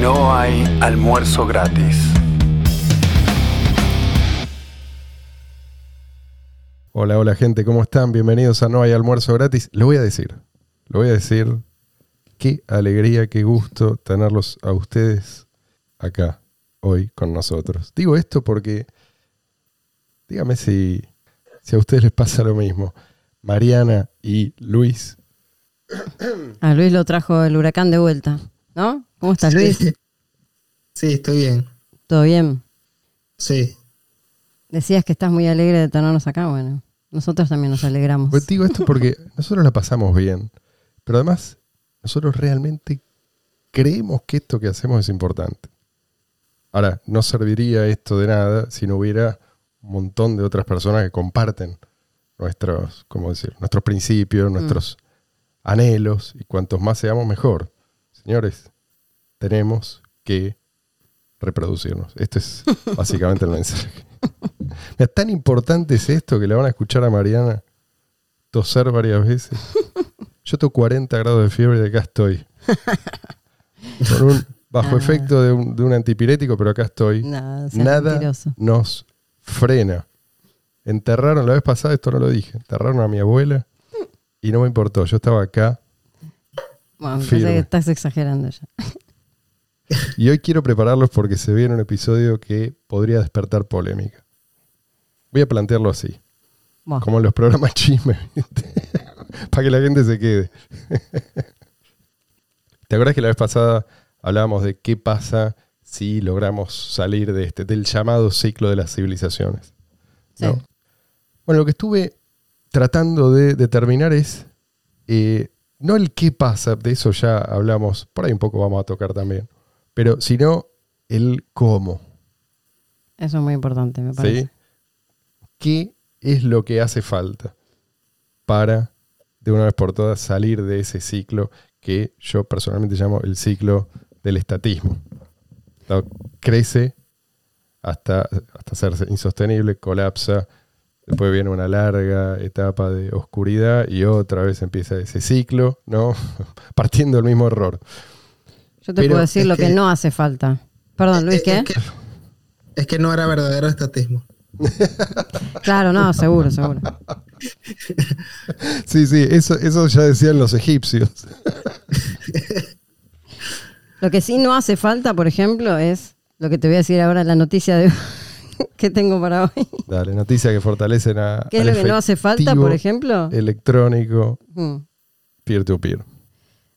No hay almuerzo gratis. Hola, hola gente, ¿cómo están? Bienvenidos a No hay almuerzo gratis. Lo voy a decir, lo voy a decir. Qué alegría, qué gusto tenerlos a ustedes acá hoy con nosotros. Digo esto porque, dígame si, si a ustedes les pasa lo mismo. Mariana y Luis. A Luis lo trajo el huracán de vuelta, ¿no? ¿Cómo estás, Luis? Sí, estoy bien. ¿Todo bien? Sí. Decías que estás muy alegre de tenernos acá. Bueno, nosotros también nos alegramos. Pues digo esto porque nosotros la pasamos bien, pero además nosotros realmente creemos que esto que hacemos es importante. Ahora, no serviría esto de nada si no hubiera un montón de otras personas que comparten nuestros, ¿cómo decir? nuestros principios, nuestros anhelos, y cuantos más seamos, mejor. Señores, tenemos que reproducirnos. Este es básicamente el mensaje. Mira, tan importante es esto que le van a escuchar a Mariana toser varias veces. Yo tengo 40 grados de fiebre y acá estoy. Con un, bajo Ah. efecto de un, de un antipirético, pero acá estoy. Nada, seas Nada mentiroso. nos frena. Enterraron, la vez pasada esto no lo dije, enterraron a mi abuela y no me importó. Yo estaba acá Bueno, parece que estás exagerando ya. y hoy quiero prepararlos porque se viene un episodio que podría despertar polémica. Voy a plantearlo así, Bueno, como en los programas chisme, para que la gente se quede. ¿Te acuerdas que la vez pasada hablábamos de qué pasa si logramos salir de este, del llamado ciclo de las civilizaciones? sí. ¿no? Bueno, lo que estuve tratando de determinar es eh, no el qué pasa, de eso ya hablamos, por ahí un poco vamos a tocar también, pero sino el cómo. Eso es muy importante, me parece. ¿sí? ¿Qué es lo que hace falta para, de una vez por todas, salir de ese ciclo que yo personalmente llamo el ciclo del estatismo? Crece hasta, hasta hacerse insostenible, colapsa, después viene una larga etapa de oscuridad y otra vez empieza ese ciclo, ¿no? Partiendo del mismo error. Yo te Pero puedo decir lo que, que- no hace falta. Perdón, Luis, Es- ¿qué? Es que, es que no era verdadero estatismo. Claro, no, seguro, seguro. Sí, sí, eso, eso ya decían los egipcios. Lo que sí no hace falta, por ejemplo, es lo que te voy a decir ahora, la noticia de que tengo para hoy. Dale, noticias que fortalecen a. ¿Qué es lo que no hace falta, por ejemplo? Electrónico, Mm. peer-to-peer.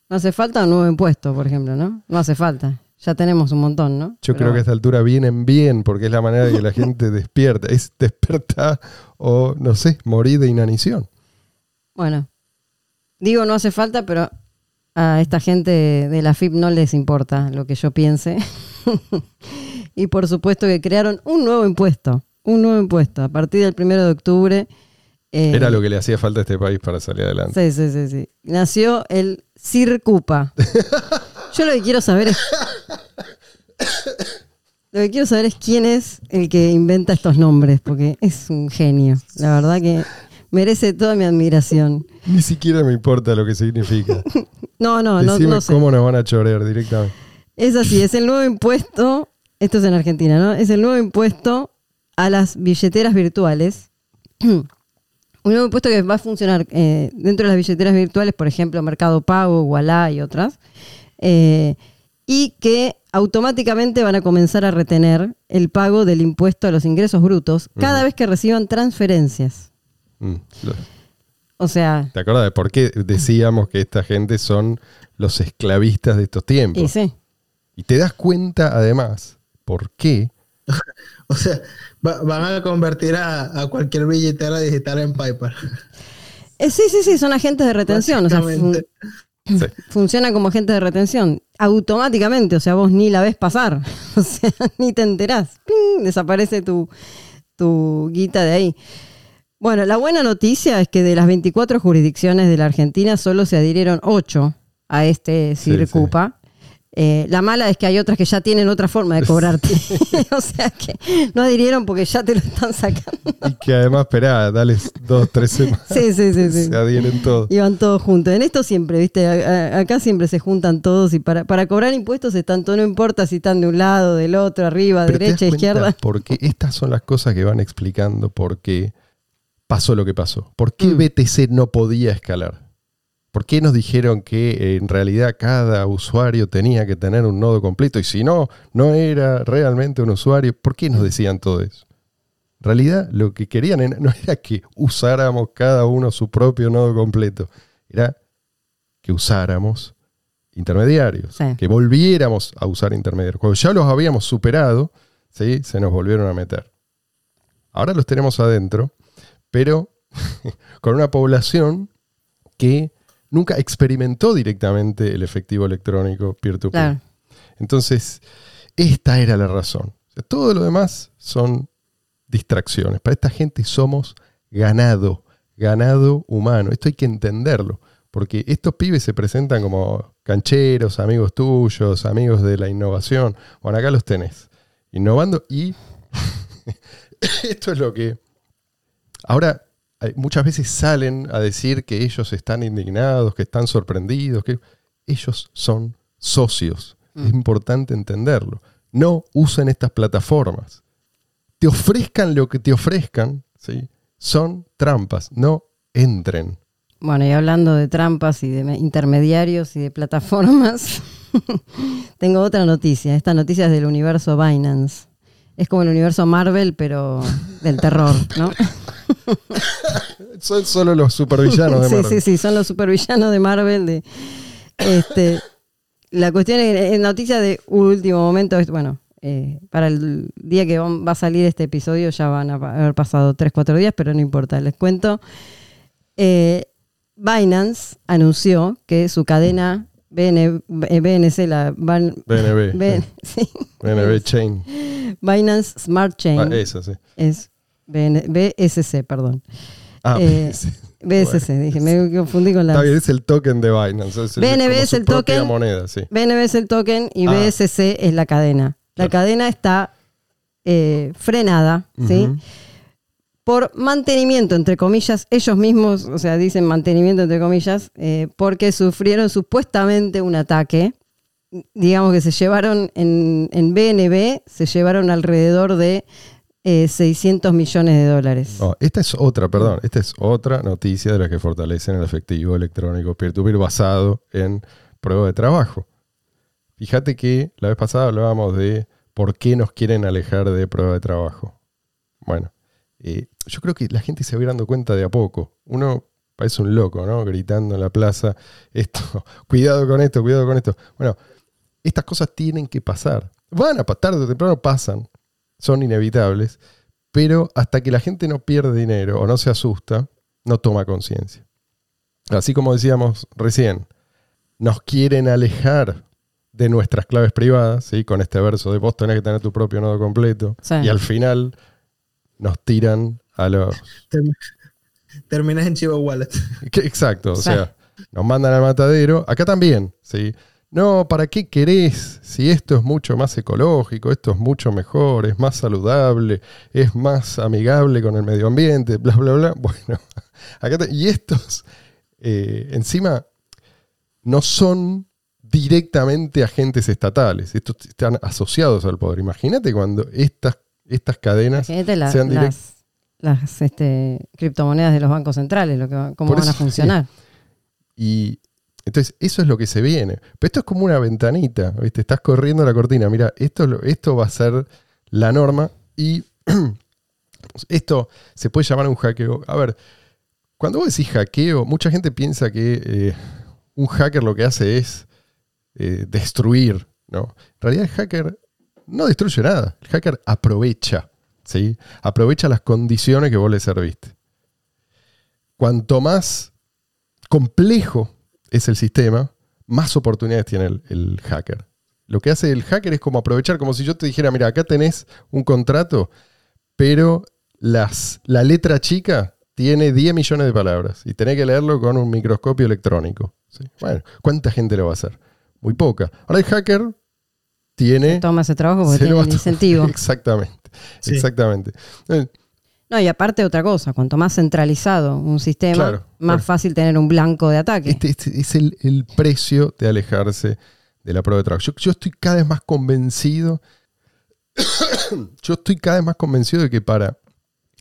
No hace falta un nuevo impuesto, por ejemplo, ¿no? No hace falta. Ya tenemos un montón, ¿no? Yo Pero creo que a esta altura vienen bien porque es la manera de que la gente despierta. Es despertar o, no sé, morir de inanición. Bueno, digo no hace falta, pero a esta gente de la FIP no les importa lo que yo piense. y por supuesto que crearon un nuevo impuesto, un nuevo impuesto a partir del primero de octubre. eh, Era lo que le hacía falta a este país para salir adelante. Sí, sí, sí, sí. Nació el Circupa. Yo lo que quiero saber es. Lo que quiero saber es quién es el que inventa estos nombres, porque es un genio. La verdad que merece toda mi admiración. Ni siquiera me importa lo que significa. No, no, no, no sé. cómo nos van a chorear directamente. Es así, es el nuevo impuesto. Esto es en Argentina, ¿no? Es el nuevo impuesto a las billeteras virtuales. Un nuevo impuesto que va a funcionar eh, dentro de las billeteras virtuales, por ejemplo, Mercado Pago, Wallah y otras, eh, y que automáticamente van a comenzar a retener el pago del impuesto a los ingresos brutos cada vez que reciban transferencias. Mm, lo- O sea, ¿Te acuerdas de por qué decíamos que esta gente son los esclavistas de estos tiempos? y sí, Y te das cuenta, además, por qué O sea, va- van a convertir a, a cualquier billetera digital en Piper. Eh, sí, sí, sí, son agentes de retención. O sea, fun- Básicamente. Sí. funciona como agente de retención automáticamente, o sea, vos ni la ves pasar, o sea, ni te enterás, ¡Ping! desaparece tu, tu guita de ahí. Bueno, la buena noticia es que de las 24 jurisdicciones de la Argentina solo se adhirieron 8 a este Sí, Circupa. Eh, la mala es que hay otras que ya tienen otra forma de cobrarte. o sea que no adhirieron porque ya te lo están sacando. Y que además, esperá, dale dos, tres semanas. Sí, sí, sí. sí. Se adhieren todos. Y van todos juntos. En esto siempre, ¿viste? A- a- Acá siempre se juntan todos y para, para cobrar impuestos están todos, no importa si están de un lado, del otro, arriba, Pero derecha, izquierda. Porque estas son las cosas que van explicando por qué pasó lo que pasó. ¿Por qué Mm. BTC no podía escalar? ¿Por qué nos dijeron que eh, en realidad cada usuario tenía que tener un nodo completo? Y si no, no era realmente un usuario. ¿Por qué nos decían todo eso? En realidad lo que querían no era que usáramos cada uno su propio nodo completo. Era que usáramos intermediarios. Sí. Que volviéramos a usar intermediarios. Cuando ya los habíamos superado, ¿sí? se nos volvieron a meter. Ahora los tenemos adentro, pero con una población que nunca experimentó directamente el efectivo electrónico peer-to-peer. Claro. Entonces, esta era la razón. O sea, todo lo demás son distracciones. Para esta gente somos ganado, ganado humano. Esto hay que entenderlo, porque estos pibes se presentan como cancheros, amigos tuyos, amigos de la innovación. Bueno, acá los tenés, innovando y esto es lo que... Ahora, muchas veces salen a decir que ellos están indignados, que están sorprendidos, que ellos son socios. Es importante entenderlo. No usen estas plataformas. Te ofrezcan lo que te ofrezcan, ¿sí? son trampas. No entren. Bueno, y hablando de trampas y de me- intermediarios y de plataformas, tengo otra noticia. Esta noticia es del universo Binance. Es como el universo Marvel, pero del terror, ¿no? Son solo los supervillanos de sí, Marvel. sí, sí, son los supervillanos de Marvel. De, este, la cuestión es, noticia de último momento. es- Bueno, eh, para el día que va a salir este episodio ya van a haber pasado 3-4 días, pero no importa, les cuento. Eh, Binance anunció que su cadena BN, eh, BNC, la Ban- BNB. Sí, BNB Chain. Binance Smart Chain, Ah, sí. es BN BSC, perdón. Ah, Eh. BSC, dije, me confundí con la... Está bien, es el token de Binance. Es BNB es el token. moneda, sí. BNB es el token y Ah. BSC es la cadena. La Claro. cadena está eh, frenada, ¿sí? Por mantenimiento, entre comillas, ellos mismos, o sea, dicen mantenimiento, entre comillas, eh, porque sufrieron supuestamente un ataque. Digamos que se llevaron en, en BNB, se llevaron alrededor de eh, 600 millones de dólares. Esta es otra, perdón, esta es otra noticia de las que fortalecen el efectivo electrónico peer-to-peer basado en prueba de trabajo. Fíjate que la vez pasada hablábamos de por qué nos quieren alejar de prueba de trabajo. Bueno, eh, yo creo que la gente se va a cuenta de a poco. Uno parece un loco, ¿no? Gritando en la plaza, esto, cuidado con esto, cuidado con esto. Bueno, estas cosas tienen que pasar. Van a tarde o temprano pasan, son inevitables, pero hasta que la gente no pierde dinero o no se asusta, no toma conciencia. Así como decíamos recién, nos quieren alejar de nuestras claves privadas, ¿sí? con este verso de vos tenés que tener tu propio nodo completo, Sí. y al final nos tiran a los... Term- Terminas en Chivo Wallet. Exacto, o Sí. sea, nos mandan al matadero, acá también, ¿sí? No, ¿para qué querés? Si esto es mucho más ecológico, esto es mucho mejor, es más saludable, es más amigable con el medio ambiente, bla, bla, bla. Bueno, acá te- y estos, eh, encima, no son directamente agentes estatales, estos están asociados al poder. Imagínate cuando estas, estas cadenas la- sean las, este, criptomonedas de los bancos centrales, lo que, cómo Por van a funcionar. Y entonces eso es lo que se viene. Pero esto es como una ventanita, ¿viste? Estás corriendo la cortina. Mira, esto, esto va a ser la norma y esto se puede llamar un hackeo. A ver, cuando vos decís hackeo, mucha gente piensa que eh, un hacker lo que hace es eh, destruir, ¿no? En realidad el hacker no destruye nada. El hacker aprovecha, ¿sí? Aprovecha las condiciones que vos le serviste. Cuanto más complejo es el sistema, más oportunidades tiene el, el hacker. Lo que hace el hacker es como aprovechar, como si yo te dijera, mira, acá tenés un contrato, pero las, la letra chica tiene 10 millones de palabras y tenés que leerlo con un microscopio electrónico. ¿sí? Bueno, ¿cuánta gente lo va a hacer? muy poca. Ahora el hacker tiene... Toma ese trabajo porque tiene el incentivo. Exactamente, Sí. exactamente. No, y aparte otra cosa, cuanto más centralizado un sistema, Claro, más claro. fácil tener un blanco de ataque. Este, este es el, el precio de alejarse de la prueba de trabajo. Yo, yo estoy cada vez más convencido, yo estoy cada vez más convencido de que para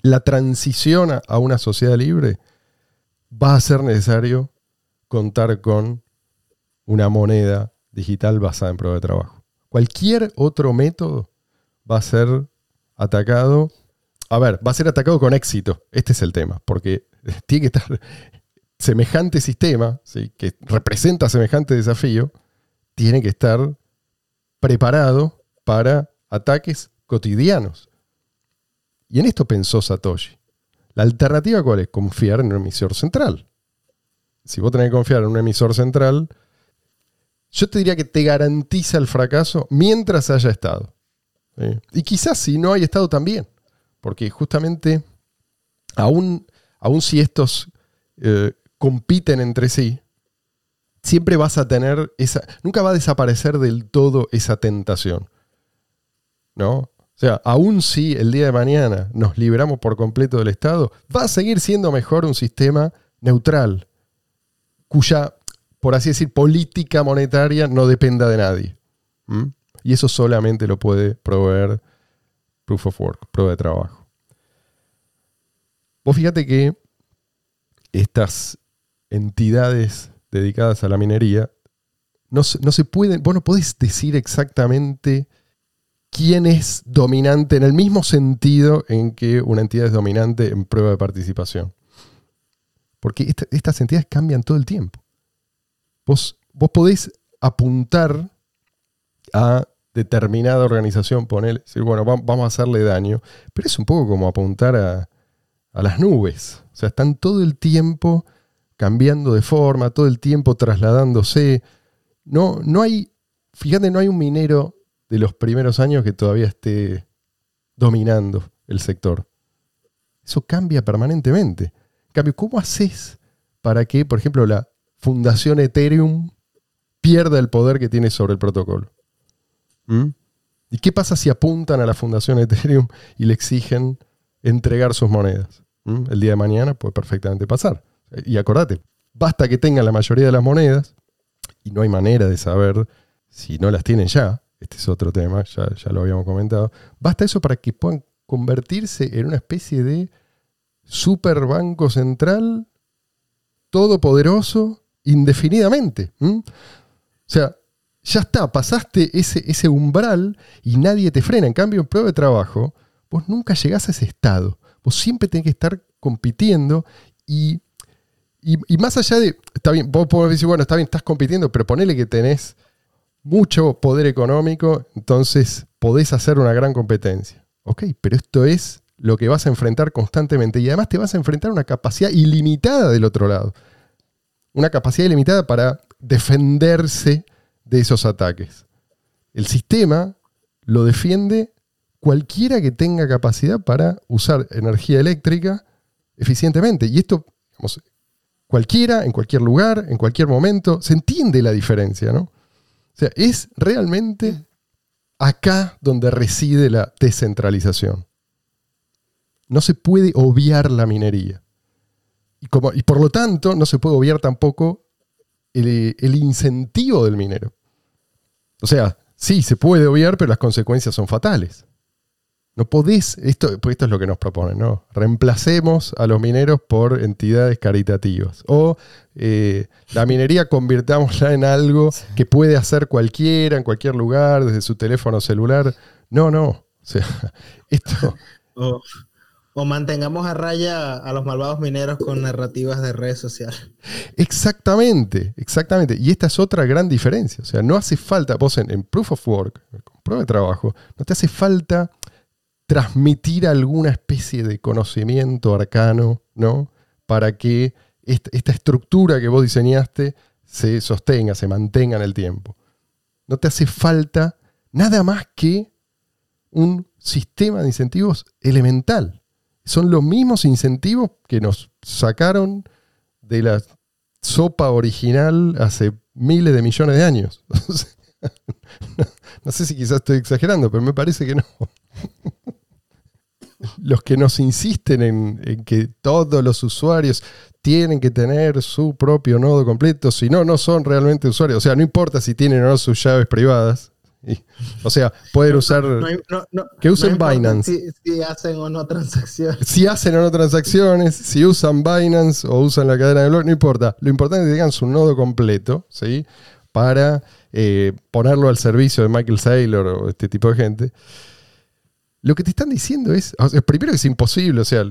la transición a, a una sociedad libre va a ser necesario contar con una moneda digital basada en prueba de trabajo. Cualquier otro método va a ser atacado. A ver, va a ser atacado con éxito. Este es el tema, porque tiene que estar semejante sistema, que representa semejante desafío, tiene que estar preparado para ataques cotidianos. Y en esto pensó Satoshi. La alternativa cuál es? Confiar en un emisor central. Si vos tenés que confiar en un emisor central, yo te diría que te garantiza el fracaso mientras haya estado. Y quizás si no hay estado también. Porque justamente, aún, aún si estos eh, compiten entre sí, siempre vas a tener esa. Nunca va a desaparecer del todo esa tentación. ¿No? O sea, aún si el día de mañana nos liberamos por completo del Estado, va a seguir siendo mejor un sistema neutral, cuya, por así decir, política monetaria no dependa de nadie. Y eso solamente lo puede proveer Proof of Work, prueba de trabajo. Vos fíjate que estas entidades dedicadas a la minería no, no se pueden, vos no podés decir exactamente quién es dominante en el mismo sentido en que una entidad es dominante en prueba de participación. Porque esta- estas entidades cambian todo el tiempo. Vos, vos podés apuntar a determinada organización, poner, decir, bueno, va- vamos a hacerle daño, pero es un poco como apuntar a, a las nubes. O sea, están todo el tiempo cambiando de forma, todo el tiempo trasladándose. No, no hay, fíjate, no hay un minero de los primeros años que todavía esté dominando el sector. Eso cambia permanentemente. En cambio, ¿cómo haces para que, por ejemplo, la fundación Ethereum pierda el poder que tiene sobre el protocolo? ¿Mm? ¿Y qué pasa si apuntan a la fundación Ethereum y le exigen entregar sus monedas? ¿Mm? El día de mañana puede perfectamente pasar. Y acordate, basta que tengan la mayoría de las monedas y no hay manera de saber si no las tienen ya. Este es otro tema, ya, lo habíamos comentado. Basta eso para que puedan convertirse en una especie de super banco central todopoderoso indefinidamente. ¿m? O sea, ya está, pasaste ese, ese umbral y nadie te frena. En cambio, en prueba de trabajo, vos nunca llegás a ese estado. Vos siempre tenés que estar compitiendo y, y, y más allá de, está bien, vos podés decir, bueno, está bien, estás compitiendo, pero ponele que tenés mucho poder económico, entonces podés hacer una gran competencia. Ok, pero esto es lo que vas a enfrentar constantemente y además te vas a enfrentar a una capacidad ilimitada del otro lado. Una capacidad ilimitada para defenderse de esos ataques. El sistema lo defiende cualquiera que tenga capacidad para usar energía eléctrica eficientemente. Y esto, digamos, cualquiera, en cualquier lugar, en cualquier momento, se entiende la diferencia, ¿no? O sea, es realmente acá donde reside la descentralización. No se puede obviar la minería. Y, como, y por lo tanto, no se puede obviar tampoco el, el incentivo del minero. O sea, sí, se puede obviar, pero las consecuencias son fatales. No podés, esto, pues esto es lo que nos proponen, ¿no? Reemplacemos a los mineros por entidades caritativas. O eh, la minería convirtámosla en algo que puede hacer cualquiera, en cualquier lugar, desde su teléfono celular. No, no. O sea, esto. O, o mantengamos a raya a los malvados mineros con narrativas de redes sociales. Exactamente, exactamente. Y esta es otra gran diferencia. O sea, no hace falta, vos en, Proof of Work, con prueba de trabajo, no te hace falta transmitir alguna especie de conocimiento arcano, ¿no? Para que esta estructura que vos diseñaste se sostenga, se mantenga en el tiempo. No te hace falta nada más que un sistema de incentivos elemental. Son los mismos incentivos que nos sacaron de la sopa original hace miles de millones de años. no, sé si quizás estoy exagerando, pero me parece que no. Los que nos insisten en, en que todos los usuarios tienen que tener su propio nodo completo, si no, no son realmente usuarios. O sea, no importa si tienen o no sus llaves privadas. Y- o sea, pueden usar... No hay- no- no- Que usen Binance. Si, si hacen o no transacciones. Si hacen o no transacciones, si usan Binance o usan la cadena de bloques, no importa. Lo importante es que tengan su nodo completo, ¿sí? Para eh, ponerlo al servicio de Michael Saylor o este tipo de gente. Lo que te están diciendo es, o sea, primero que es imposible, o sea,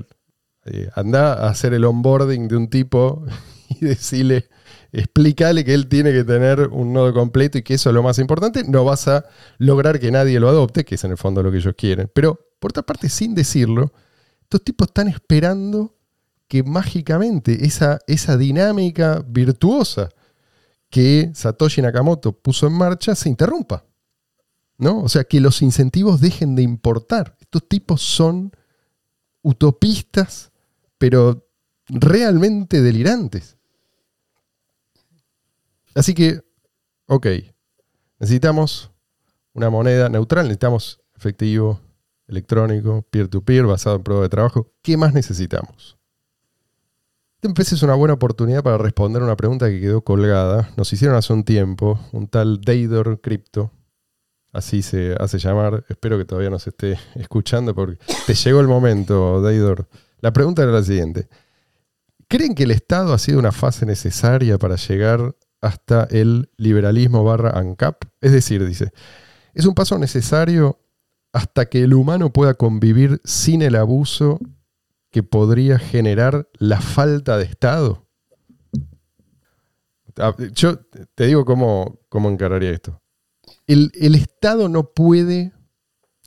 eh, anda a hacer el onboarding de un tipo y decirle, explícale que él tiene que tener un nodo completo y que eso es lo más importante, no vas a lograr que nadie lo adopte, que es en el fondo lo que ellos quieren. Pero, por otra parte, sin decirlo, estos tipos están esperando que mágicamente esa, esa dinámica virtuosa que Satoshi Nakamoto puso en marcha se interrumpa. ¿no? O sea, que los incentivos dejen de importar. Estos tipos son utopistas, pero realmente delirantes. Así que, ok, necesitamos una moneda neutral, necesitamos efectivo, electrónico, peer-to-peer, basado en prueba de trabajo. ¿Qué más necesitamos? Este es una buena oportunidad para responder una pregunta que quedó colgada. Nos hicieron hace un tiempo, un tal Daedor Crypto, así se hace llamar. Espero que todavía nos esté escuchando porque te llegó el momento, Daedor. La pregunta era la siguiente. ¿Creen que el Estado ha sido una fase necesaria para llegar hasta el liberalismo barra ANCAP? Es decir, dice, es un paso necesario hasta que el humano pueda convivir sin el abuso que podría generar la falta de Estado. Ah, Yo te digo cómo, cómo encararía esto. El, el Estado no puede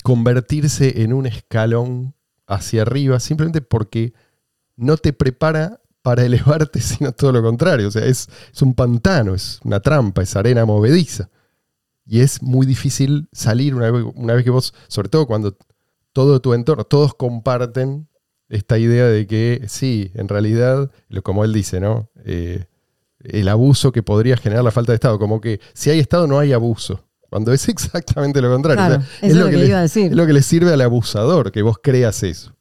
convertirse en un escalón hacia arriba simplemente porque no te prepara para elevarte, sino todo lo contrario. O sea, es, es un pantano, es una trampa, es arena movediza. Y es muy difícil salir una vez, una vez que vos, sobre todo cuando todo tu entorno, todos comparten esta idea de que sí, en realidad, lo- como él dice, ¿no? Eh, el abuso que podría generar la falta de Estado, como que si hay Estado no hay abuso, cuando es exactamente lo contrario. Claro, O sea, eso es lo que le, iba a decir. es lo que le sirve al abusador, que vos creas eso.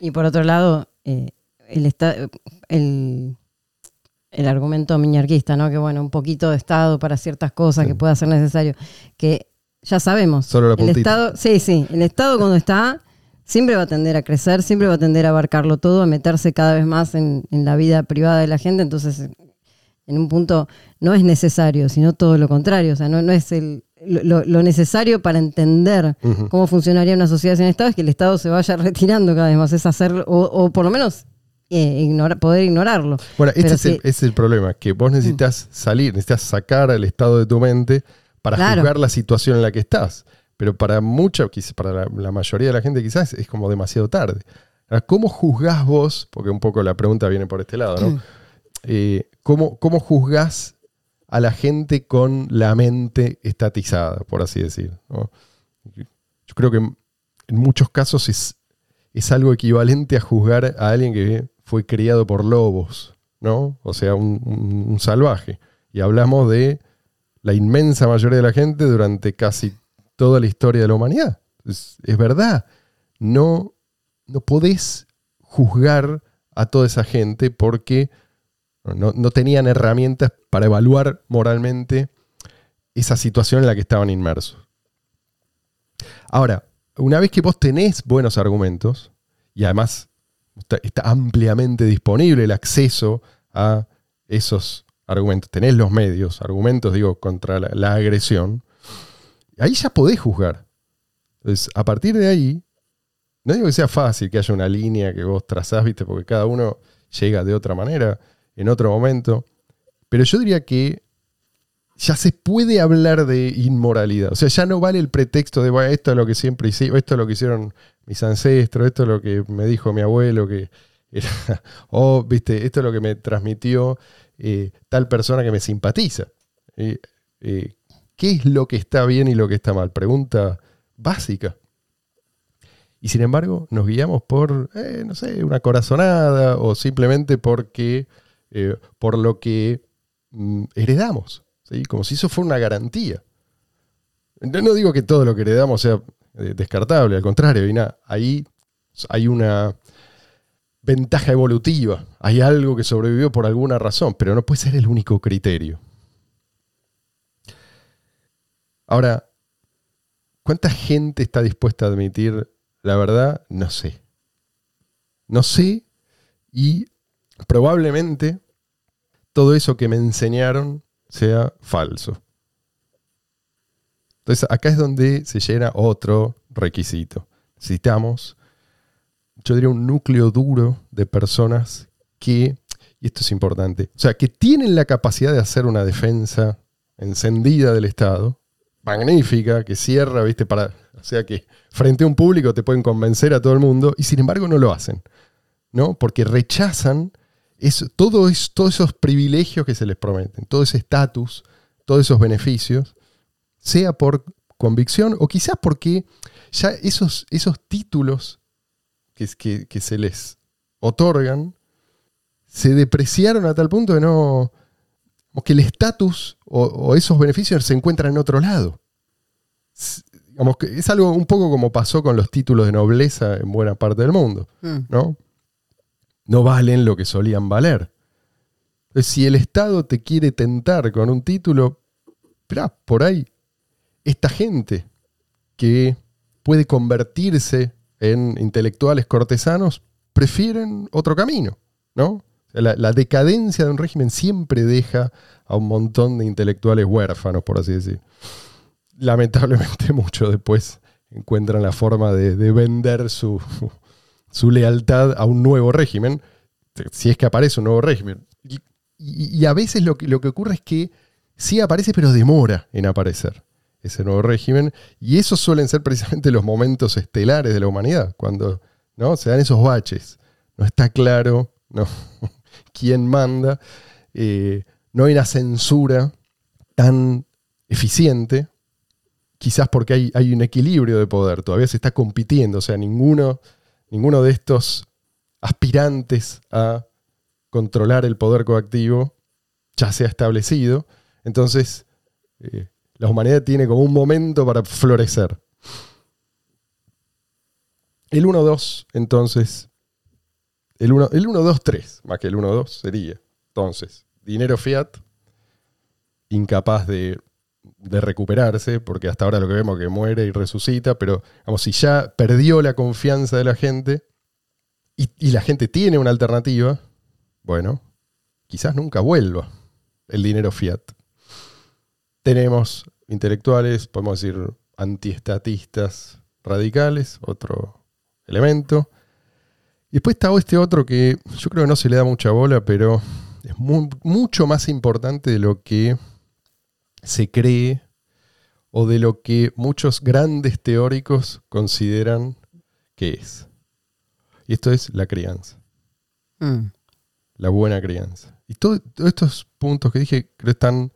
Y por otro lado, eh, el, esta- el, el argumento miñarquista, ¿no? Que bueno, un poquito de Estado para ciertas cosas Sí. que pueda ser necesario. Que ya sabemos. Solo la el. Estado, sí, sí. El Estado cuando está, siempre va a tender a crecer, siempre va a tender a abarcarlo todo, a meterse cada vez más en, en la vida privada de la gente. Entonces, en un punto no es necesario, sino todo lo contrario. O sea, no, no es el, lo, lo necesario para entender cómo funcionaría una sociedad sin Estado, es que el Estado se vaya retirando cada vez más, es hacer, o, o por lo menos eh, ignora- poder ignorarlo. Bueno, este es, el, es problema, que vos necesitas salir, necesitas sacar al estado de tu mente para Claro. juzgar la situación en la que estás. Pero para mucha, quizás para la, la mayoría de la gente quizás es como demasiado tarde. Ahora, ¿Cómo juzgás vos? Porque un poco la pregunta viene por este lado, ¿no? Eh, ¿cómo, ¿Cómo juzgás a la gente con la mente estatizada, por así decir? Yo creo que en muchos casos es, es algo equivalente a juzgar a alguien que fue criado por lobos, ¿no? O sea, un, salvaje. Y hablamos de la inmensa mayoría de la gente durante casi toda la historia de la humanidad. Es, es verdad, no, no podés juzgar a toda esa gente porque no, no tenían herramientas para evaluar moralmente esa situación en la que estaban inmersos. Ahora, una vez que vos tenés buenos argumentos, y además está, ampliamente disponible el acceso a esos argumentos, tenés los medios, argumentos, digo, contra la, la agresión, ahí ya podés juzgar. Entonces, a partir de ahí, no digo que sea fácil que haya una línea que vos trazás, ¿viste? Porque cada uno llega de otra manera, en otro momento, pero yo diría que ya se puede hablar de inmoralidad. O sea, ya no vale el pretexto de, bueno, esto es lo que siempre hice, esto es lo que hicieron mis ancestros, esto es lo que me dijo mi abuelo, que era, o, viste, esto es lo que me transmitió eh, tal persona que me simpatiza. Eh, ¿Qué es lo que está bien y lo que está mal? Pregunta básica. Y sin embargo, nos guiamos por, eh, no sé, una corazonada o simplemente porque, por lo que mm, heredamos, como si eso fuera una garantía. No, no digo que todo lo que heredamos sea eh, descartable, al contrario, hay, ahí hay una ventaja evolutiva, hay algo que sobrevivió por alguna razón, pero no puede ser el único criterio. Ahora, ¿cuánta gente está dispuesta a admitir la verdad? No sé. No sé y probablemente todo eso que me enseñaron sea falso. Entonces acá es donde se llena otro requisito. Necesitamos, yo diría, un núcleo duro de personas que, y esto es importante, o sea, que tienen la capacidad de hacer una defensa encendida del Estado, magnífica, que cierra, viste, para, o sea, que frente a un público te pueden convencer a todo el mundo y sin embargo no lo hacen, ¿no? Porque rechazan eso, todo es- todos esos privilegios que se les prometen, todo ese estatus, todos esos beneficios, sea por convicción o quizás porque ya esos, esos títulos que, que- que se les otorgan se depreciaron a tal punto de no. como que el estatus o, o esos beneficios se encuentran en otro lado. Digamos que es algo un poco como pasó con los títulos de nobleza en buena parte del mundo. Mm. ¿no? No valen lo que solían valer. Si el Estado te quiere tentar con un título, esperá, por ahí, esta gente que puede convertirse en intelectuales cortesanos, prefieren otro camino, ¿no? La, decadencia de un régimen siempre deja a un montón de intelectuales huérfanos, por así decir. Lamentablemente, muchos después encuentran la forma de, de vender su, su lealtad a un nuevo régimen, si es que aparece un nuevo régimen. Y, a veces lo que, lo que ocurre es que sí aparece, pero demora en aparecer ese nuevo régimen. Y esos suelen ser precisamente los momentos estelares de la humanidad, cuando ¿no? se dan esos baches. No está claro ¿no? quién manda, eh, no hay una censura tan eficiente, quizás porque hay, hay un equilibrio de poder, todavía se está compitiendo, o sea, ninguno, ninguno de estos aspirantes a controlar el poder coactivo ya se ha establecido. Entonces, eh, la humanidad tiene como un momento para florecer. El 1-2, entonces, el 1, el 1-2-3, más que el 1-2 sería, entonces, dinero fiat, incapaz de, de recuperarse, porque hasta ahora lo que vemos es que muere y resucita, pero vamos, si ya perdió la confianza de la gente y, la gente tiene una alternativa, bueno, quizás nunca vuelva el dinero fiat. Tenemos intelectuales, podemos decir antiestatistas radicales, otro elemento. Y después está este otro que yo creo que no se le da mucha bola, pero es mu- mucho más importante de lo que se cree o de lo que muchos grandes teóricos consideran que es. Y esto es la crianza Mm. la buena crianza. Y todo- todos estos puntos que dije creo están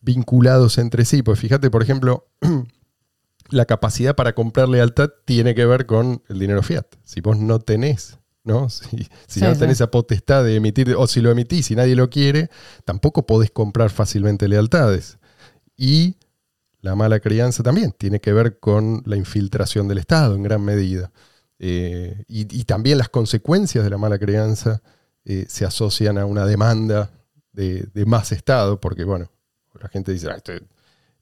vinculados entre sí. Pues fíjate, por ejemplo, la capacidad para comprar lealtad tiene que ver con el dinero fiat. Si vos no tenés, ¿no? Si, si Sí, no sí. tenés esa potestad de emitir, o si lo emitís y nadie lo quiere, tampoco podés comprar fácilmente lealtades. Y la mala crianza también tiene que ver con la infiltración del Estado en gran medida. Eh, y, también las consecuencias de la mala crianza eh, se asocian a una demanda de, más Estado, porque bueno, la gente dice, "Ah, este-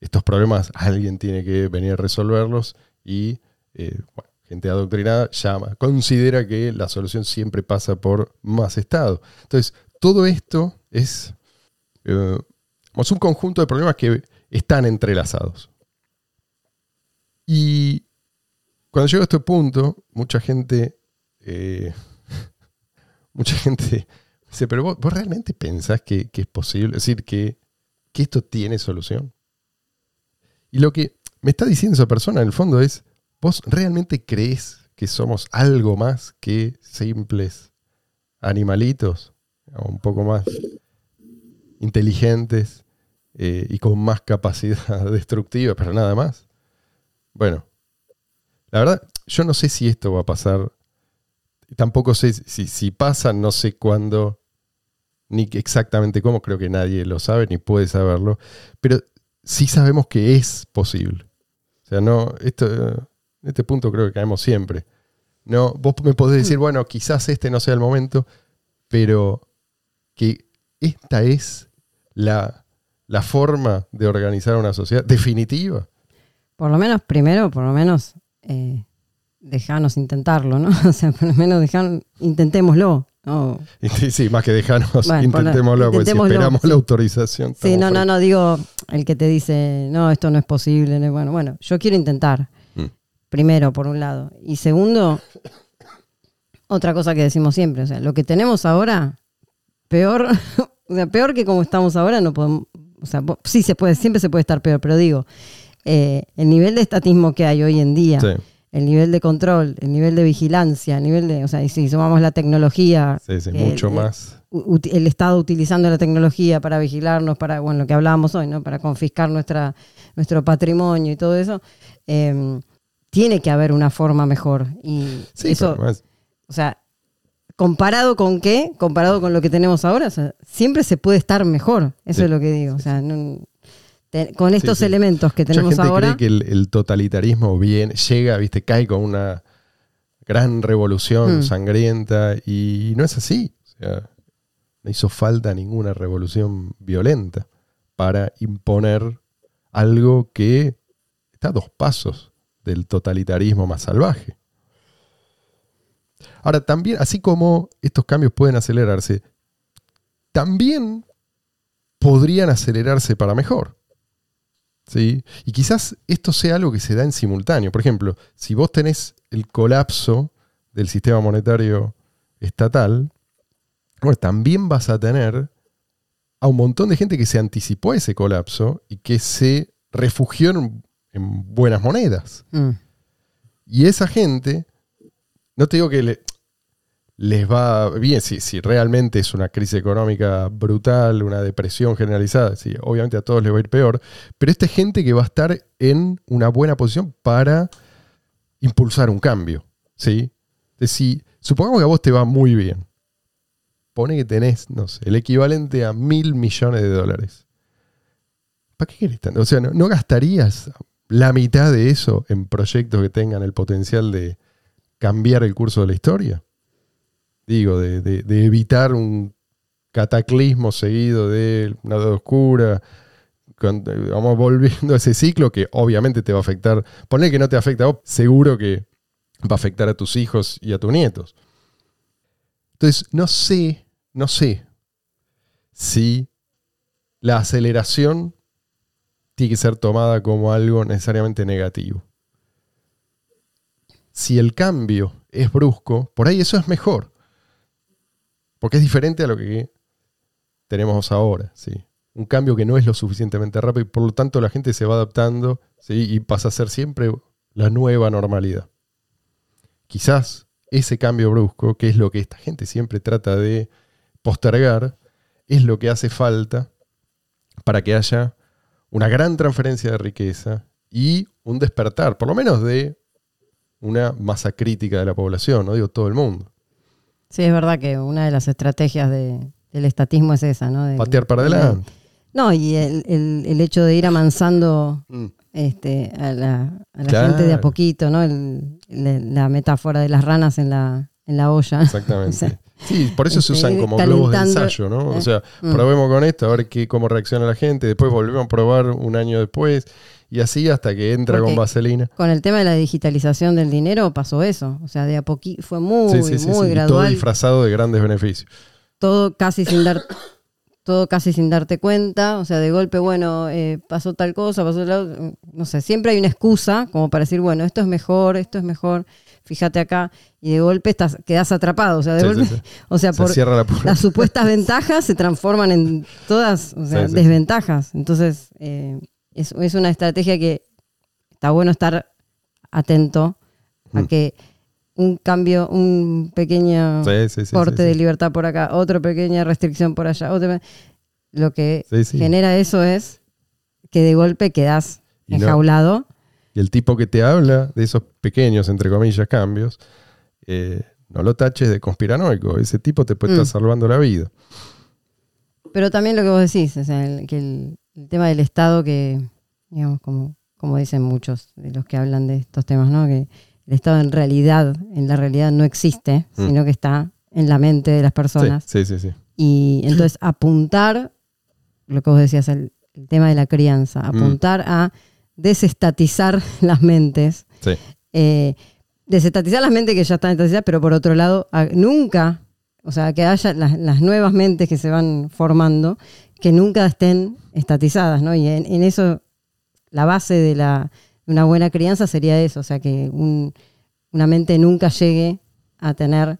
estos problemas alguien tiene que venir a resolverlos y eh, bueno, gente adoctrinada llama, considera que la solución siempre pasa por más Estado. Entonces, todo esto es, es un conjunto de problemas que están entrelazados. Y cuando llego a este punto, mucha gente, eh, mucha gente dice, pero vos, vos realmente pensás que, que es posible, es decir, que, que esto tiene solución. Y lo que me está diciendo esa persona en el fondo es, ¿vos realmente crees que somos algo más que simples animalitos? Un poco más inteligentes eh, y con más capacidad destructiva, pero nada más. Bueno, la verdad, yo no sé si esto va a pasar. Tampoco sé si, si pasa, no sé cuándo ni exactamente cómo, creo que nadie lo sabe ni puede saberlo, pero sí sabemos que es posible. O sea, no, esto, en este punto creo que caemos siempre. No, vos me podés decir, bueno, quizás este no sea el momento, pero que esta es la, la forma de organizar una sociedad definitiva. Por lo menos, primero, por lo menos, eh, dejanos intentarlo, ¿no? O sea, por lo menos dejan, intentémoslo. ¿no? Sí, más que dejarnos, Bueno, intentémoslo, porque si esperamos sí. la autorización. Sí, no, no, no, digo, el que te dice, no, esto no es posible. no, Bueno, bueno, yo quiero intentar. Mm. Primero, por un lado. Y segundo, otra cosa que decimos siempre, o sea, lo que tenemos ahora, peor, o sea, peor que como estamos ahora, no podemos, o sea, sí se puede, siempre se puede estar peor, pero digo, eh, el nivel de estatismo que hay hoy en día, Sí, el nivel de control, el nivel de vigilancia, el nivel de, o sea, y si sumamos la tecnología, sí, sí, mucho más. ut- el Estado utilizando la tecnología para vigilarnos, para, bueno, lo que hablábamos hoy, ¿no? Para confiscar nuestra, nuestro patrimonio y todo eso, eh, tiene que haber una forma mejor. Y Sí, eso, o sea, comparado con qué, comparado con lo que tenemos ahora, o sea, siempre se puede estar mejor. Eso Sí. es lo que digo. O sea, no- te- con estos sí. elementos que Mucha tenemos gente ahora. cree que el, el totalitarismo bien, llega, viste, cae con una gran revolución Mm. sangrienta y no es así. O sea, no hizo falta ninguna revolución violenta para imponer algo que está a dos pasos del totalitarismo más salvaje. Ahora, también, así como estos cambios pueden acelerarse, también podrían acelerarse para mejor. ¿sí? Y quizás esto sea algo que se da en simultáneo. Por ejemplo, si vos tenés el colapso del sistema monetario estatal, bueno, también vas a tener a un montón de gente que se anticipó a ese colapso y que se refugió en, en buenas monedas. Mm. Y esa gente, no te digo que le- les va bien, si, realmente es una crisis económica brutal, una depresión generalizada, sí, obviamente a todos les va a ir peor, pero esta es gente que va a estar en una buena posición para impulsar un cambio. ¿sí? Es supongamos que a vos te va muy bien. Pone que tenés, no sé, el equivalente a mil millones de dólares. ¿Para qué querés tanto? O sea, ¿no, no gastarías la mitad de eso en proyectos que tengan el potencial de cambiar el curso de la historia? Digo, de, de- evitar un cataclismo seguido de una deuda oscura. eh, vamos volviendo a ese ciclo que obviamente te va a afectar. Poner que no te afecta seguro que va a afectar a tus hijos y a tus nietos. Entonces, no sé, no sé si la aceleración tiene que ser tomada como algo necesariamente negativo. Si el cambio es brusco, por ahí eso es mejor. Porque es diferente a lo que tenemos ahora. ¿sí? Un cambio que no es lo suficientemente rápido y por lo tanto la gente se va adaptando ¿sí? y pasa a ser siempre la nueva normalidad. Quizás ese cambio brusco, que es lo que esta gente siempre trata de postergar, es lo que hace falta para que haya una gran transferencia de riqueza y un despertar, por lo menos de una masa crítica de la población, no digo todo el mundo. Sí, es verdad que una de las estrategias de- del estatismo es esa, ¿no? Del- Patear para del- adelante. No, y el, el- el hecho de ir amansando Mm. este, a la, a la Claro. gente de a poquito, ¿no? El- la metáfora de las ranas en la, en la olla. Exactamente. O sea, Sí, por eso se este, usan como calentando- globos de ensayo, ¿no? O sea, mm. probemos con esto, a ver qué, cómo reacciona la gente, después volvemos a probar un año después, y así hasta que entra Porque- con vaselina. Con el tema de la digitalización del dinero pasó eso. O sea, de a poquito fue muy, Sí, sí, sí, muy sí, y todo gradual. disfrazado de grandes beneficios. todo casi sin dar todo casi sin darte cuenta, o sea, de golpe, bueno, eh, pasó tal cosa, pasó tal no sé, siempre hay una excusa como para decir, bueno, esto es mejor, esto es mejor, fíjate acá, y de golpe estás, quedas atrapado, o sea, de Sí, golpe, sí, sí. o sea, Se por la las supuestas ventajas se transforman en todas, o sea, desventajas. Entonces, eh, es, es una estrategia que está bueno estar atento a Mm. que un cambio, un pequeño corte de libertad por acá, otra pequeña restricción por allá, otra, lo que genera eso es que de golpe no- enjaulado. Y el tipo que te habla de esos pequeños, entre comillas, cambios, eh, no lo taches de conspiranoico. Ese tipo te puede Mm. estar salvando la vida. Pero también lo que vos decís, o sea, el, que el, el tema del Estado que, digamos, como, como dicen muchos de los que hablan de estos temas, ¿no? Que el Estado en realidad, en la realidad no existe, Mm. sino que está en la mente de las personas. Sí, sí, sí. sí. Y entonces apuntar, lo que vos decías, el, el tema de la crianza, apuntar a desestatizar las mentes, Sí. eh, desestatizar las mentes que ya están estatizadas, pero por otro lado, nunca, o sea, que haya las, las nuevas mentes que se van formando, que nunca estén estatizadas, ¿no? Y en, en eso, la base de, la, de una buena crianza sería eso, o sea, que un- una mente nunca llegue a tener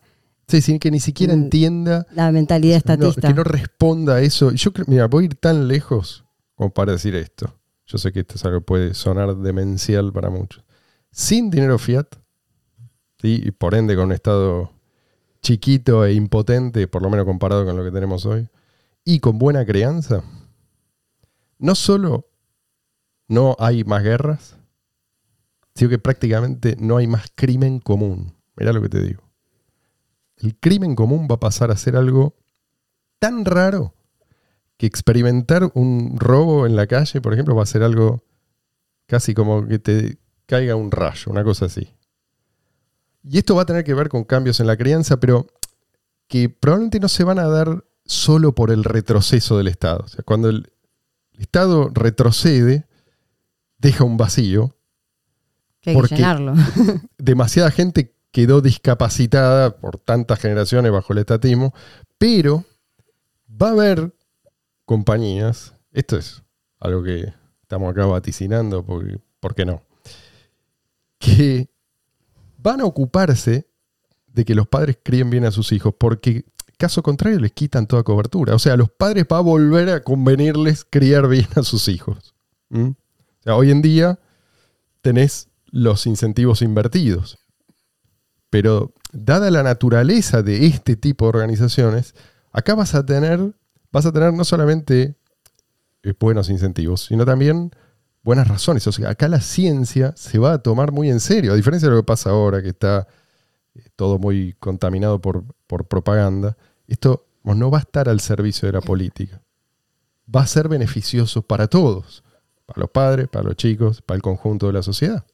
Sí, sí, que ni siquiera entienda, la mentalidad no, estatista. que no responda a eso. Y Yo creo, mira, voy a ir tan lejos como para decir esto. Yo sé que esto es algo que puede sonar demencial para muchos. Sin dinero fiat, y por ende con un estado chiquito e impotente, por lo menos comparado con lo que tenemos hoy, y con buena crianza, no solo no hay más guerras, sino que prácticamente no hay más crimen común. Mirá lo que te digo. El crimen común va a pasar a ser algo tan raro que experimentar un robo en la calle, por ejemplo, va a ser algo casi como que te caiga un rayo, una cosa así. Y esto va a tener que ver con cambios en la crianza, pero que probablemente no se van a dar solo por el retroceso del Estado. O sea, cuando el Estado retrocede, deja un vacío, que hay que porque- llenarlo. demasiada gente quedó discapacitada por tantas generaciones bajo el estatismo, pero va a haber compañías, esto es algo que estamos acá vaticinando, porque, ¿por qué no? Que van a ocuparse de que los padres críen bien a sus hijos, porque caso contrario les quitan toda cobertura. O sea, a los padres va a volver a convenirles criar bien a sus hijos. O sea, hoy en día tenés los incentivos invertidos. Pero dada la naturaleza de este tipo de organizaciones, acá vas a tener, vas a tener no solamente eh, buenos incentivos, sino también buenas razones. O sea, acá la ciencia se va a tomar muy en serio, a diferencia de lo que pasa ahora, que está eh, todo muy contaminado por, por propaganda. Esto no va a estar al servicio de la política. Va a ser beneficioso para todos, para los padres, para los chicos, para el conjunto de la sociedad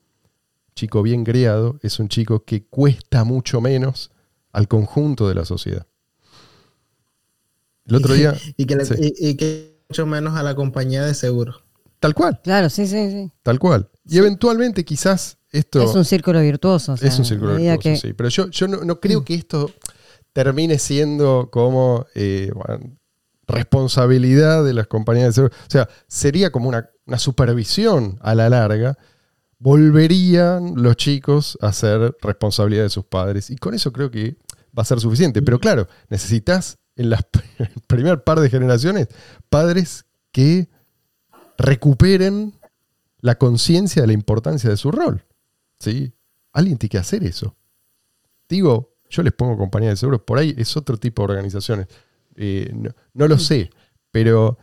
chico bien criado es un chico que cuesta mucho menos al conjunto de la sociedad. El otro día, Y que, le- Sí. y, y que mucho menos a la compañía de seguro. tal cual, Claro, sí, sí, sí. tal cual. Y eventualmente quizás esto Es un círculo virtuoso. o sea, es un círculo virtuoso, que- sí. Pero yo, yo no, no creo que esto termine siendo como eh, bueno, responsabilidad de las compañías de seguro. O sea, sería como una, una supervisión a la larga. Volverían los chicos a ser responsabilidad de sus padres. Y con eso creo que va a ser suficiente. Pero claro, necesitas en las primer par de generaciones padres que recuperen la conciencia de la importancia de su rol. ¿sí? Alguien tiene que hacer eso. Digo, yo les pongo compañía de seguros, por ahí es otro tipo de organizaciones. Eh, no, no lo sé, pero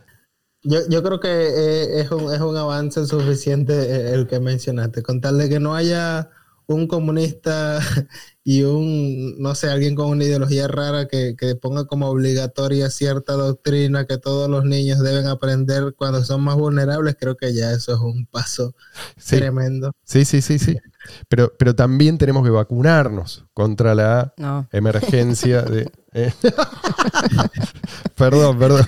Yo, yo creo que eh, es, un, es un avance suficiente eh, el que mencionaste, con tal de que no haya un comunista y un, no sé, alguien con una ideología rara que, que ponga como obligatoria cierta doctrina que todos los niños deben aprender cuando son más vulnerables, creo que ya eso es un paso sí, tremendo. sí, sí, sí, sí. Pero, pero también tenemos que vacunarnos contra la No. emergencia de... eh. perdón, perdón.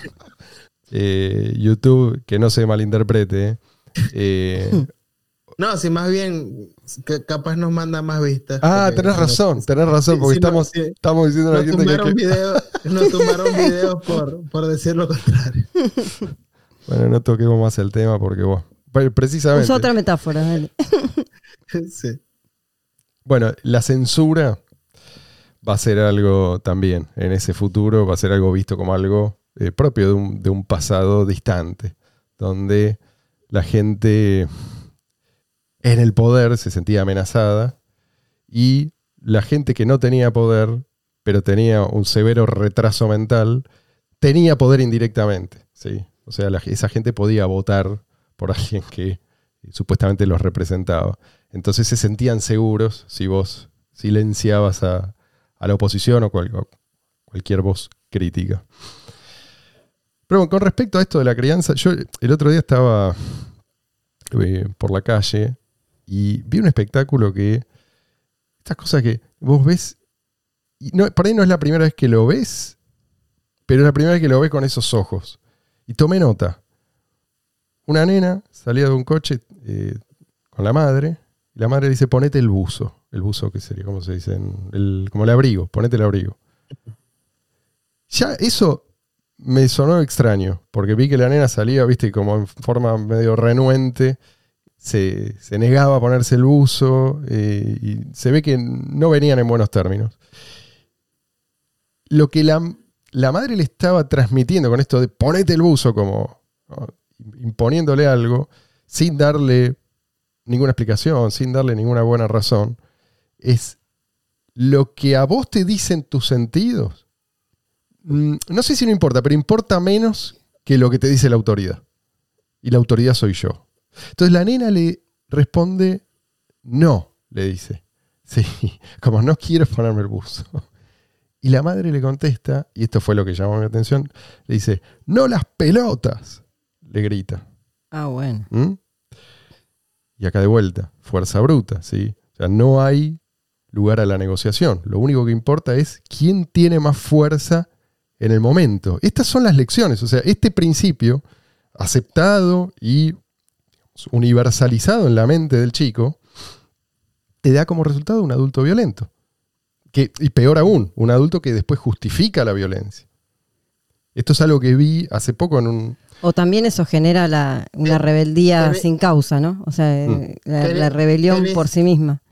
Eh, YouTube, que no se malinterprete. eh. No, si más bien, que capaz nos manda más vistas. ah, porque- tenés razón, tenés razón, porque no, estamos, estamos diciendo a la gente que- videos, nos tumbaron videos por, por decir lo contrario. Bueno, no toquemos más el tema porque vos... Bueno, precisamente. Usa otra metáfora. dale. Sí. Bueno, la censura va a ser algo también en ese futuro, va a ser algo visto como algo eh, propio de un, de un pasado distante, donde la gente en el poder se sentía amenazada y la gente que no tenía poder, pero tenía un severo retraso mental, tenía poder indirectamente. ¿sí? O sea, esa gente podía votar por alguien que eh, supuestamente los representaba. Entonces se sentían seguros si vos silenciabas a, la oposición o cual- cualquier voz crítica. Pero Pero bueno, con respecto a esto de la crianza, yo el otro día estaba eh, por la calle y vi un espectáculo que. Estas cosas que vos ves. Y no, por ahí no es la primera vez que lo ves, pero es la primera vez que lo ves con esos ojos. Y tomé nota. Una nena salía de un coche eh, con la madre, y la madre dice: Ponete el buzo. El buzo, que sería? ¿Cómo se dice? El, como el abrigo, ponete el abrigo. Ya eso me sonó extraño, porque vi que la nena salía, viste, como en forma medio renuente, se, negaba a ponerse el buzo, eh, y se ve que no venían en buenos términos. Lo que la, la madre le estaba transmitiendo con esto de ponete el buzo, como imponiéndole algo, sin darle ninguna explicación, sin darle ninguna buena razón, es lo que a vos te dicen tus sentidos Mm, no sé si no importa, pero importa menos que lo que te dice la autoridad. Y la autoridad soy yo. Entonces la nena le responde, no, le dice. Sí, como no quiero ponerme el buzo. Y la madre le contesta, y esto fue lo que llamó mi atención, le dice, no las pelotas, le grita. Ah, bueno. ¿Mm? Y acá de vuelta, fuerza bruta, ¿sí? O sea, no hay lugar a la negociación. Lo único que importa es quién tiene más fuerza en el momento. Estas son las lecciones, o sea, este principio aceptado y universalizado en la mente del chico, te da como resultado un adulto violento. Que, y peor aún, un adulto que después justifica la violencia. Esto es algo que vi hace poco en un... O también eso genera la, una rebeldía sin causa, ¿no? O sea, mm. la, rebelión por sí misma.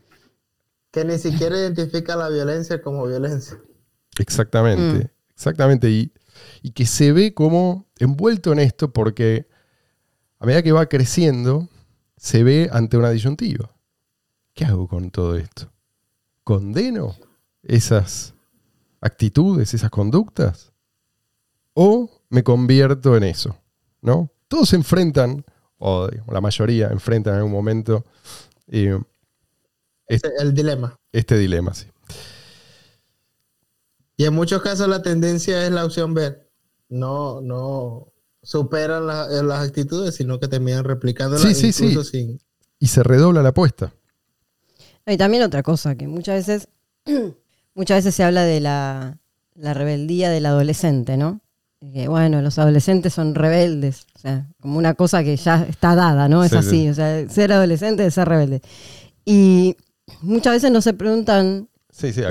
Que ni siquiera identifica la violencia como violencia. Exactamente. Mm. Exactamente, y, que se ve como envuelto en esto porque a medida que va creciendo, se ve ante una disyuntiva. ¿Qué hago con todo esto? ¿Condeno esas actitudes, esas conductas? ¿O me convierto en eso? ¿No? Todos se enfrentan, o la mayoría enfrentan en algún momento eh, el dilema. Este dilema, sí. Y en muchos casos la tendencia es la opción B. No, no superan eh, las actitudes, sino que terminan replicando sí, sí, sí. Y se redobla la apuesta. Y también otra cosa, que muchas veces, muchas veces se habla de la, rebeldía del adolescente, ¿no? Que bueno, los adolescentes son rebeldes, o sea, como una cosa que ya está dada, ¿no? Es así, o sea, ser adolescente es ser rebelde. Y muchas veces no se preguntan, sí, sí, eh,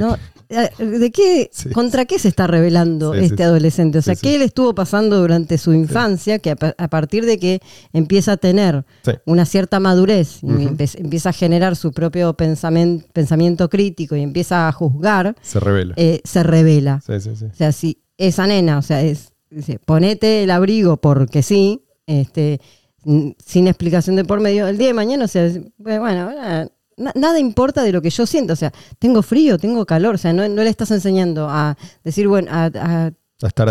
¿De qué, ¿Contra qué se está revelando este adolescente? O sea, ¿qué le estuvo pasando durante su infancia que a, partir de que empieza a tener una cierta madurez y empieza a generar su propio pensamiento, pensamiento crítico y empieza a juzgar, se revela. Eh, se revela. O sea, si esa nena, o sea, es, ponete el abrigo porque sí, este, sin explicación de por medio, el día de mañana, o sea, bueno, nada importa de lo que yo siento. O sea, tengo frío, tengo calor. O sea, no, le estás enseñando a decir, bueno, a,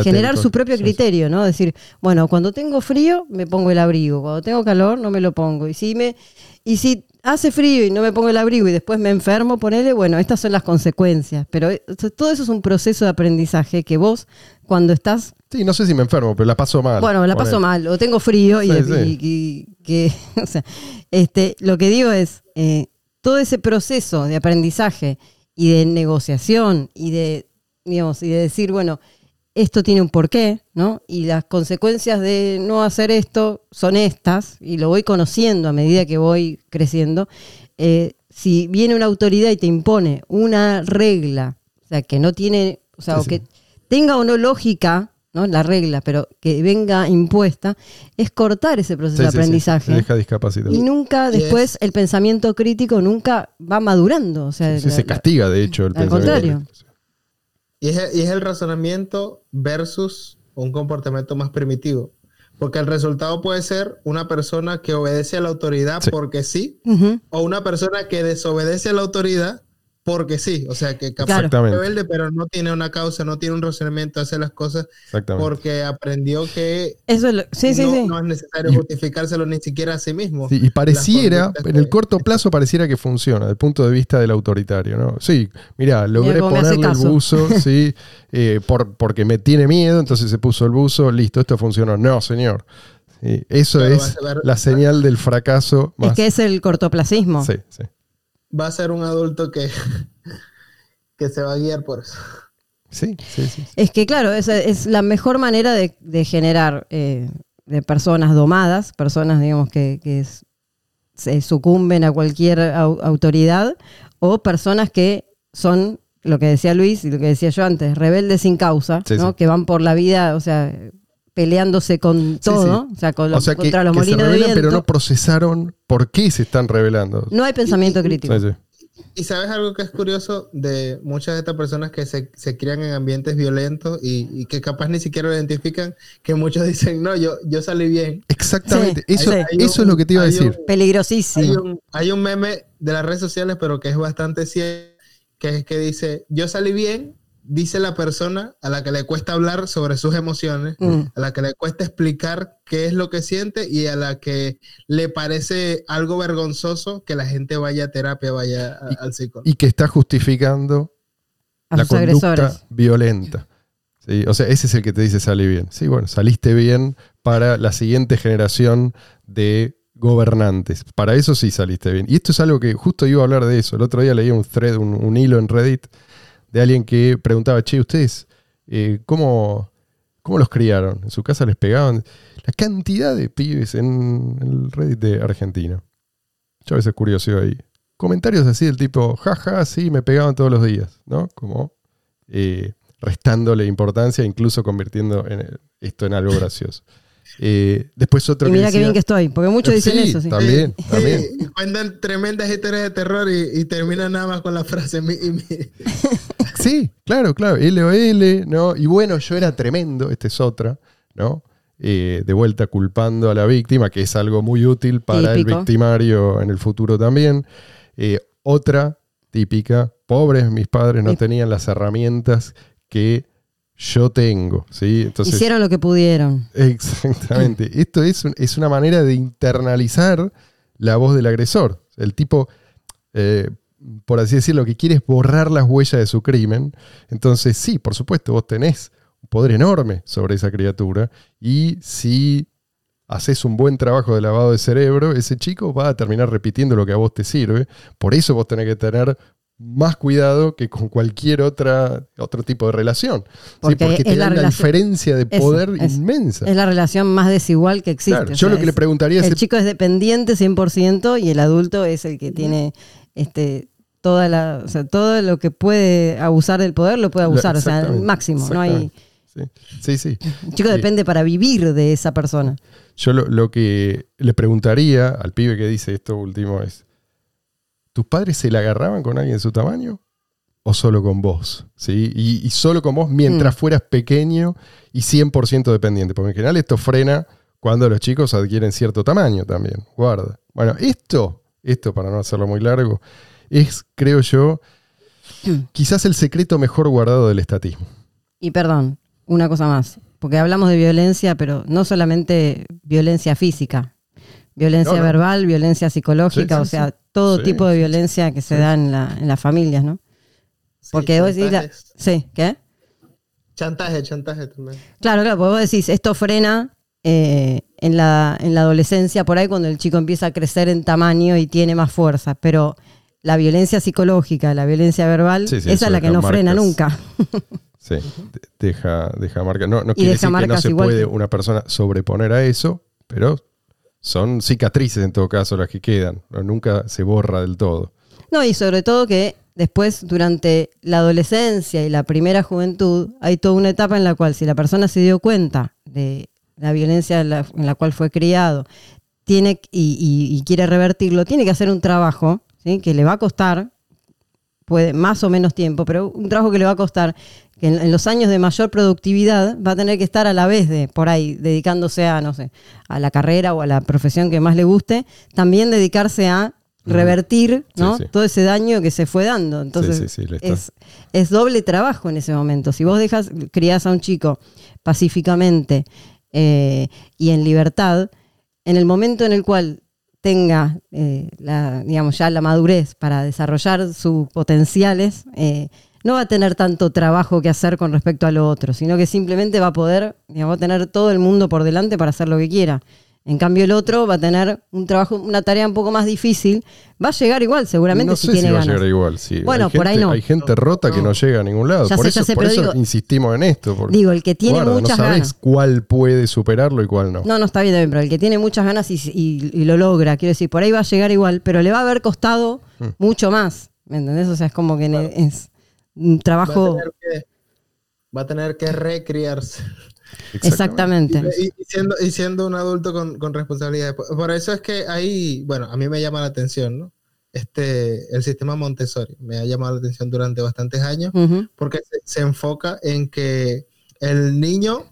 generar su propio criterio, ¿no? Decir, bueno, cuando tengo frío me pongo el abrigo, cuando tengo calor no me lo pongo. Y si me y si hace frío y no me pongo el abrigo y después me enfermo, ponele, bueno, estas son las consecuencias. Pero eh, todo eso es un proceso de aprendizaje que vos cuando estás Sí, no sé si me enfermo, pero la paso mal. Bueno, la paso mal, o tengo frío y, que, o sea, este, lo que digo es, eh, todo ese proceso de aprendizaje y de negociación y de, digamos, y de decir, bueno, esto tiene un porqué, ¿no? Y las consecuencias de no hacer esto son estas, y lo voy conociendo a medida que voy creciendo. Eh, si viene una autoridad y te impone una regla, o sea, que no tiene, o sea, o que tenga o no lógica, ¿no? la regla, pero que venga impuesta, es cortar ese proceso de aprendizaje. deja discapacitado. Y nunca después el pensamiento crítico nunca va madurando. O sea, se castiga, de hecho, el pensamiento. contrario. Y es, y es el razonamiento versus un comportamiento más primitivo. Porque el resultado puede ser una persona que obedece a la autoridad porque sí, o una persona que desobedece a la autoridad porque sí, o sea, que capaz es rebelde, pero no tiene una causa, no tiene un razonamiento, hace las cosas Exactamente. porque aprendió que Eso es lo- sí, sí, no, sí. no es necesario Y- justificárselo ni siquiera a sí mismo. Sí, y pareciera, en el corto plazo pareciera que funciona, desde el punto de vista del autoritario, ¿no? Sí, mira, logré ponerle el buzo, sí, eh, por, porque me tiene miedo, entonces se puso el buzo, listo, esto funcionó. No, señor. Sí, eso es ver- la señal del fracaso más. Es que es el cortoplacismo. Sí, sí. Va a ser un adulto que, que se va a guiar por eso. Sí, sí, sí. sí. Es que, claro, es, es la mejor manera de, de generar eh, de personas domadas, personas, digamos, que, que es- se sucumben a cualquier au- autoridad, o personas que son, lo que decía Luis y lo que decía yo antes, rebeldes sin causa, Sí, ¿no? sí. que van por la vida, o sea, peleándose con todo, o sea, con lo- O sea, que, contra los que se molinos de viento. pero no procesaron por qué se están revelando. No hay pensamiento crítico. Sí, sí. Y sabes algo que es curioso de muchas de estas personas que se, se crían en ambientes violentos y, y que capaz ni siquiera lo identifican, que muchos dicen, no, yo, yo salí bien. Exactamente. Sí, eso sí. Hay eso un- es lo que te iba a decir. un- Peligrosísimo. Hay un, hay un meme de las redes sociales, pero que es bastante cierto, que es que dice, yo salí bien, dice la persona a la que le cuesta hablar sobre sus emociones, Mm. a la que le cuesta explicar qué es lo que siente y a la que le parece algo vergonzoso que la gente vaya a terapia, vaya a- al psicólogo. Y que está justificando a la sus conducta agresores. violenta. Sí, O sea, ese es el que te dice salí bien. Sí, bueno, saliste bien para la siguiente generación de gobernantes. Para eso sí saliste bien. Y esto es algo que justo iba a hablar de eso. El otro día leí un thread, un, un hilo en Reddit de alguien que preguntaba, che, ¿ustedes eh, cómo, cómo los criaron? ¿En su casa les pegaban? La cantidad de pibes en el Reddit de Argentina. Yo a veces curioso ahí. Comentarios así del tipo, jaja, sí, me pegaban todos los días, ¿no? Como eh, restándole importancia, incluso convirtiendo en esto en algo gracioso. Eh, después otro Y que mira qué bien que estoy, porque muchos dicen Sí, eso. Sí. También, también. y cuentan tremendas historias de terror y, y terminan nada más con la frase "Mi- y mi". Sí, claro, claro. LOL, ¿no? Y bueno, yo era tremendo, esta es otra, ¿no? Eh, de vuelta culpando a la víctima, que es algo muy útil para el victimario en el futuro también. Eh, otra típica, pobres mis padres no Sí. tenían las herramientas que yo tengo, ¿sí? Entonces, Hicieron lo que pudieron. Exactamente. Esto es, un- es una manera de internalizar la voz del agresor. El tipo, eh, por así decirlo, lo que quiere es borrar las huellas de su crimen. Entonces, sí, por supuesto, vos tenés un poder enorme sobre esa criatura. Y si haces un buen trabajo de lavado de cerebro, ese chico va a terminar repitiendo lo que a vos te sirve. Por eso vos tenés que tener más cuidado que con cualquier otra, otro tipo de relación. ¿sí? Porque Porque, es te la da una diferencia de poder es- inmensa. Es la relación más desigual que existe. Claro, yo sea, lo que le preguntaría es El chico es dependiente 100% y el adulto es el que tiene este toda la, o sea, todo lo que puede abusar del poder lo puede abusar, o sea, Exactamente, máximo. No hay. Sí, sí. sí. el chico Sí. depende para vivir de esa persona. Yo lo, lo que le preguntaría al pibe que dice esto último es, ¿tus padres se la agarraban con alguien de su tamaño? ¿O solo con vos? ¿Sí? Y, y solo con vos mientras Mm. fueras pequeño y 100% dependiente. Porque en general esto frena cuando los chicos adquieren cierto tamaño también. Guarda. Bueno, esto, esto para no hacerlo muy largo, es, creo yo, quizás el secreto mejor guardado del estatismo. Y perdón, una cosa más, porque hablamos de violencia, pero no solamente violencia física, violencia No, no. verbal, violencia psicológica, Sí, sí, o sea, sí. todo tipo de violencia que se da en, la- en las familias, ¿no? Porque vos decís, la- sí, ¿qué? Chantaje, chantaje también. Claro, claro, porque vos decís, esto frena eh, en, la, en la adolescencia, por ahí cuando el chico empieza a crecer en tamaño y tiene más fuerza, pero la violencia psicológica, la violencia verbal, Sí, sí, esa es la que no frena nunca. Sí, de- deja, deja marca. No, no quiere deja decir que no se igual puede una persona sobreponer a eso, pero son cicatrices en todo caso las que quedan. Nunca se borra del todo. No, y sobre todo que después, durante la adolescencia y la primera juventud, hay toda una etapa en la cual si la persona se dio cuenta de la violencia en la, cual fue criado tiene, y, y- y quiere revertirlo, tiene que hacer un trabajo que le va a costar, puede más o menos tiempo, pero un trabajo que le va a costar, que en, en los años de mayor productividad va a tener que estar a la vez de por ahí dedicándose a, no sé, a la carrera o a la profesión que más le guste, también dedicarse a revertir ¿no? Sí, sí. todo ese daño que se fue dando. Entonces sí, es, es doble trabajo en ese momento. Si vos dejas, criás a un chico pacíficamente eh, y en libertad, en el momento en el cual tenga eh, la, digamos, ya la madurez para desarrollar sus potenciales, eh, no va a tener tanto trabajo que hacer con respecto a lo otro, sino que simplemente va a poder, digamos, tener todo el mundo por delante para hacer lo que quiera. En cambio, el otro va a tener un trabajo, una tarea un poco más difícil. Va a llegar igual, seguramente, no si sé tiene si va a ganas. llegar igual. sí. Bueno, Hay por ahí no. Hay gente rota que no llega a ningún lado. Ya por sé, eso, ya sé, por pero eso digo- insistimos en esto. porque, Digo, el que tiene guarda, muchas no sabés ganas. cuál puede superarlo y cuál no. No, no está bien, pero el que tiene muchas ganas y, y- y lo logra, quiero decir, por ahí va a llegar igual, pero le va a haber costado Mm. mucho más. ¿Me entendés? O sea, es como que es un Va a trabajo. tener que, va a tener que recriarse. Exactamente. Y, y siendo, y siendo un adulto con, con responsabilidades. Por, por eso es que ahí, bueno, a mí me llama la atención, ¿no? Este, el sistema Montessori me ha llamado la atención durante bastantes años porque se, se enfoca en que el niño,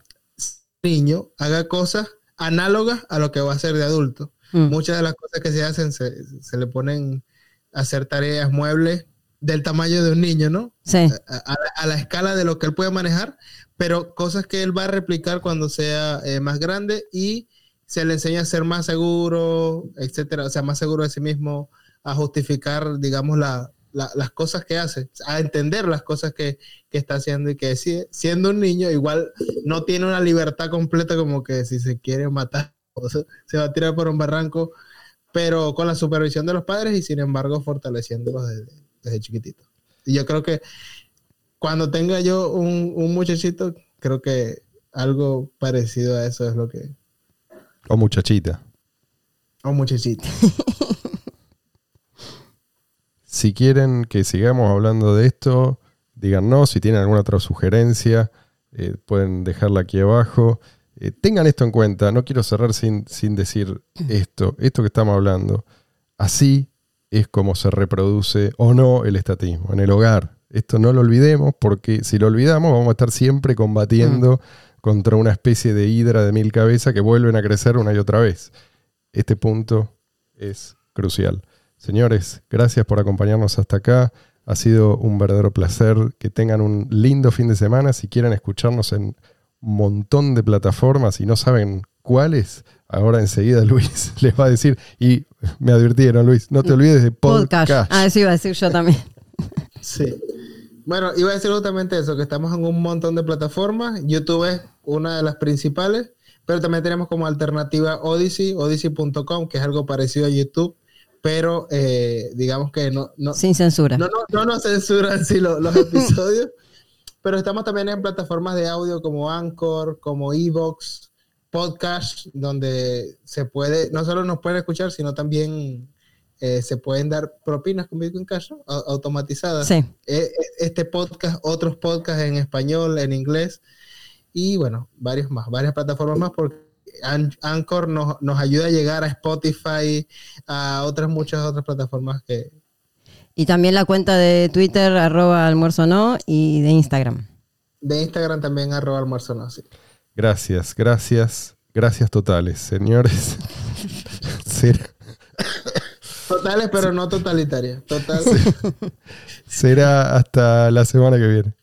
niño haga cosas análogas a lo que va a hacer de adulto. Mm. Muchas de las cosas que se hacen se, se le ponen a hacer tareas muebles del tamaño de un niño, ¿no? Sí, a, a la, a la escala de lo que él puede manejar, pero cosas que él va a replicar cuando sea eh, más grande y se le enseña a ser más seguro, etcétera, o sea, más seguro de sí mismo, a justificar, digamos, la- la- las cosas que hace, a entender las cosas que, que está haciendo y que si- siendo un niño igual no tiene una libertad completa como que si se quiere matar o se, se va a tirar por un barranco, pero con la supervisión de los padres y sin embargo fortaleciéndolos desde, desde chiquitito. Y yo creo que cuando tenga yo un, un muchachito, creo que algo parecido a eso es lo que... O muchachita. Un muchachito. Si quieren que sigamos hablando de esto, díganos. Si tienen alguna otra sugerencia, eh, pueden dejarla aquí abajo. Eh, tengan esto en cuenta. No quiero cerrar sin, sin decir esto. Esto que estamos hablando. Así es como se reproduce o no el estatismo en el hogar. Esto no lo olvidemos porque si lo olvidamos vamos a estar siempre combatiendo contra una especie de hidra de mil cabezas que vuelven a crecer una y otra vez. Este punto es crucial. Señores, gracias por acompañarnos hasta acá. Ha sido un verdadero placer. Que tengan un lindo fin de semana. Si quieren escucharnos en un montón de plataformas y no saben cuáles, ahora enseguida Luis les va a decir. Y me advirtieron, Luis, no te olvides de podcast. podcast. Ah, eso iba a decir yo también. Sí. Bueno, iba a decir justamente eso, que estamos en un montón de plataformas. YouTube es una de las principales, pero también tenemos como alternativa Odyssey, odyssey.com, que es algo parecido a YouTube, pero eh, digamos que no, no, Sin censura. no, no, no nos censuran sí, lo- los episodios, pero estamos también en plataformas de audio como Anchor, como Evox, Podcast, donde se puede, no solo nos pueden escuchar, sino también eh, se pueden dar propinas con Bitcoin Cash automatizadas. Sí. Eh, eh, Este podcast, otros podcasts en español, en inglés y bueno, varios más, varias plataformas más porque An- Anchor nos, nos ayuda a llegar a Spotify, a otras muchas otras plataformas que, Y también la cuenta de Twitter, arroba almuerzo no, y de Instagram. De Instagram también arroba almuerzo no, sí. Gracias, gracias, gracias totales, señores. Será, Totales, pero no totalitarias. Total. será hasta la semana que viene.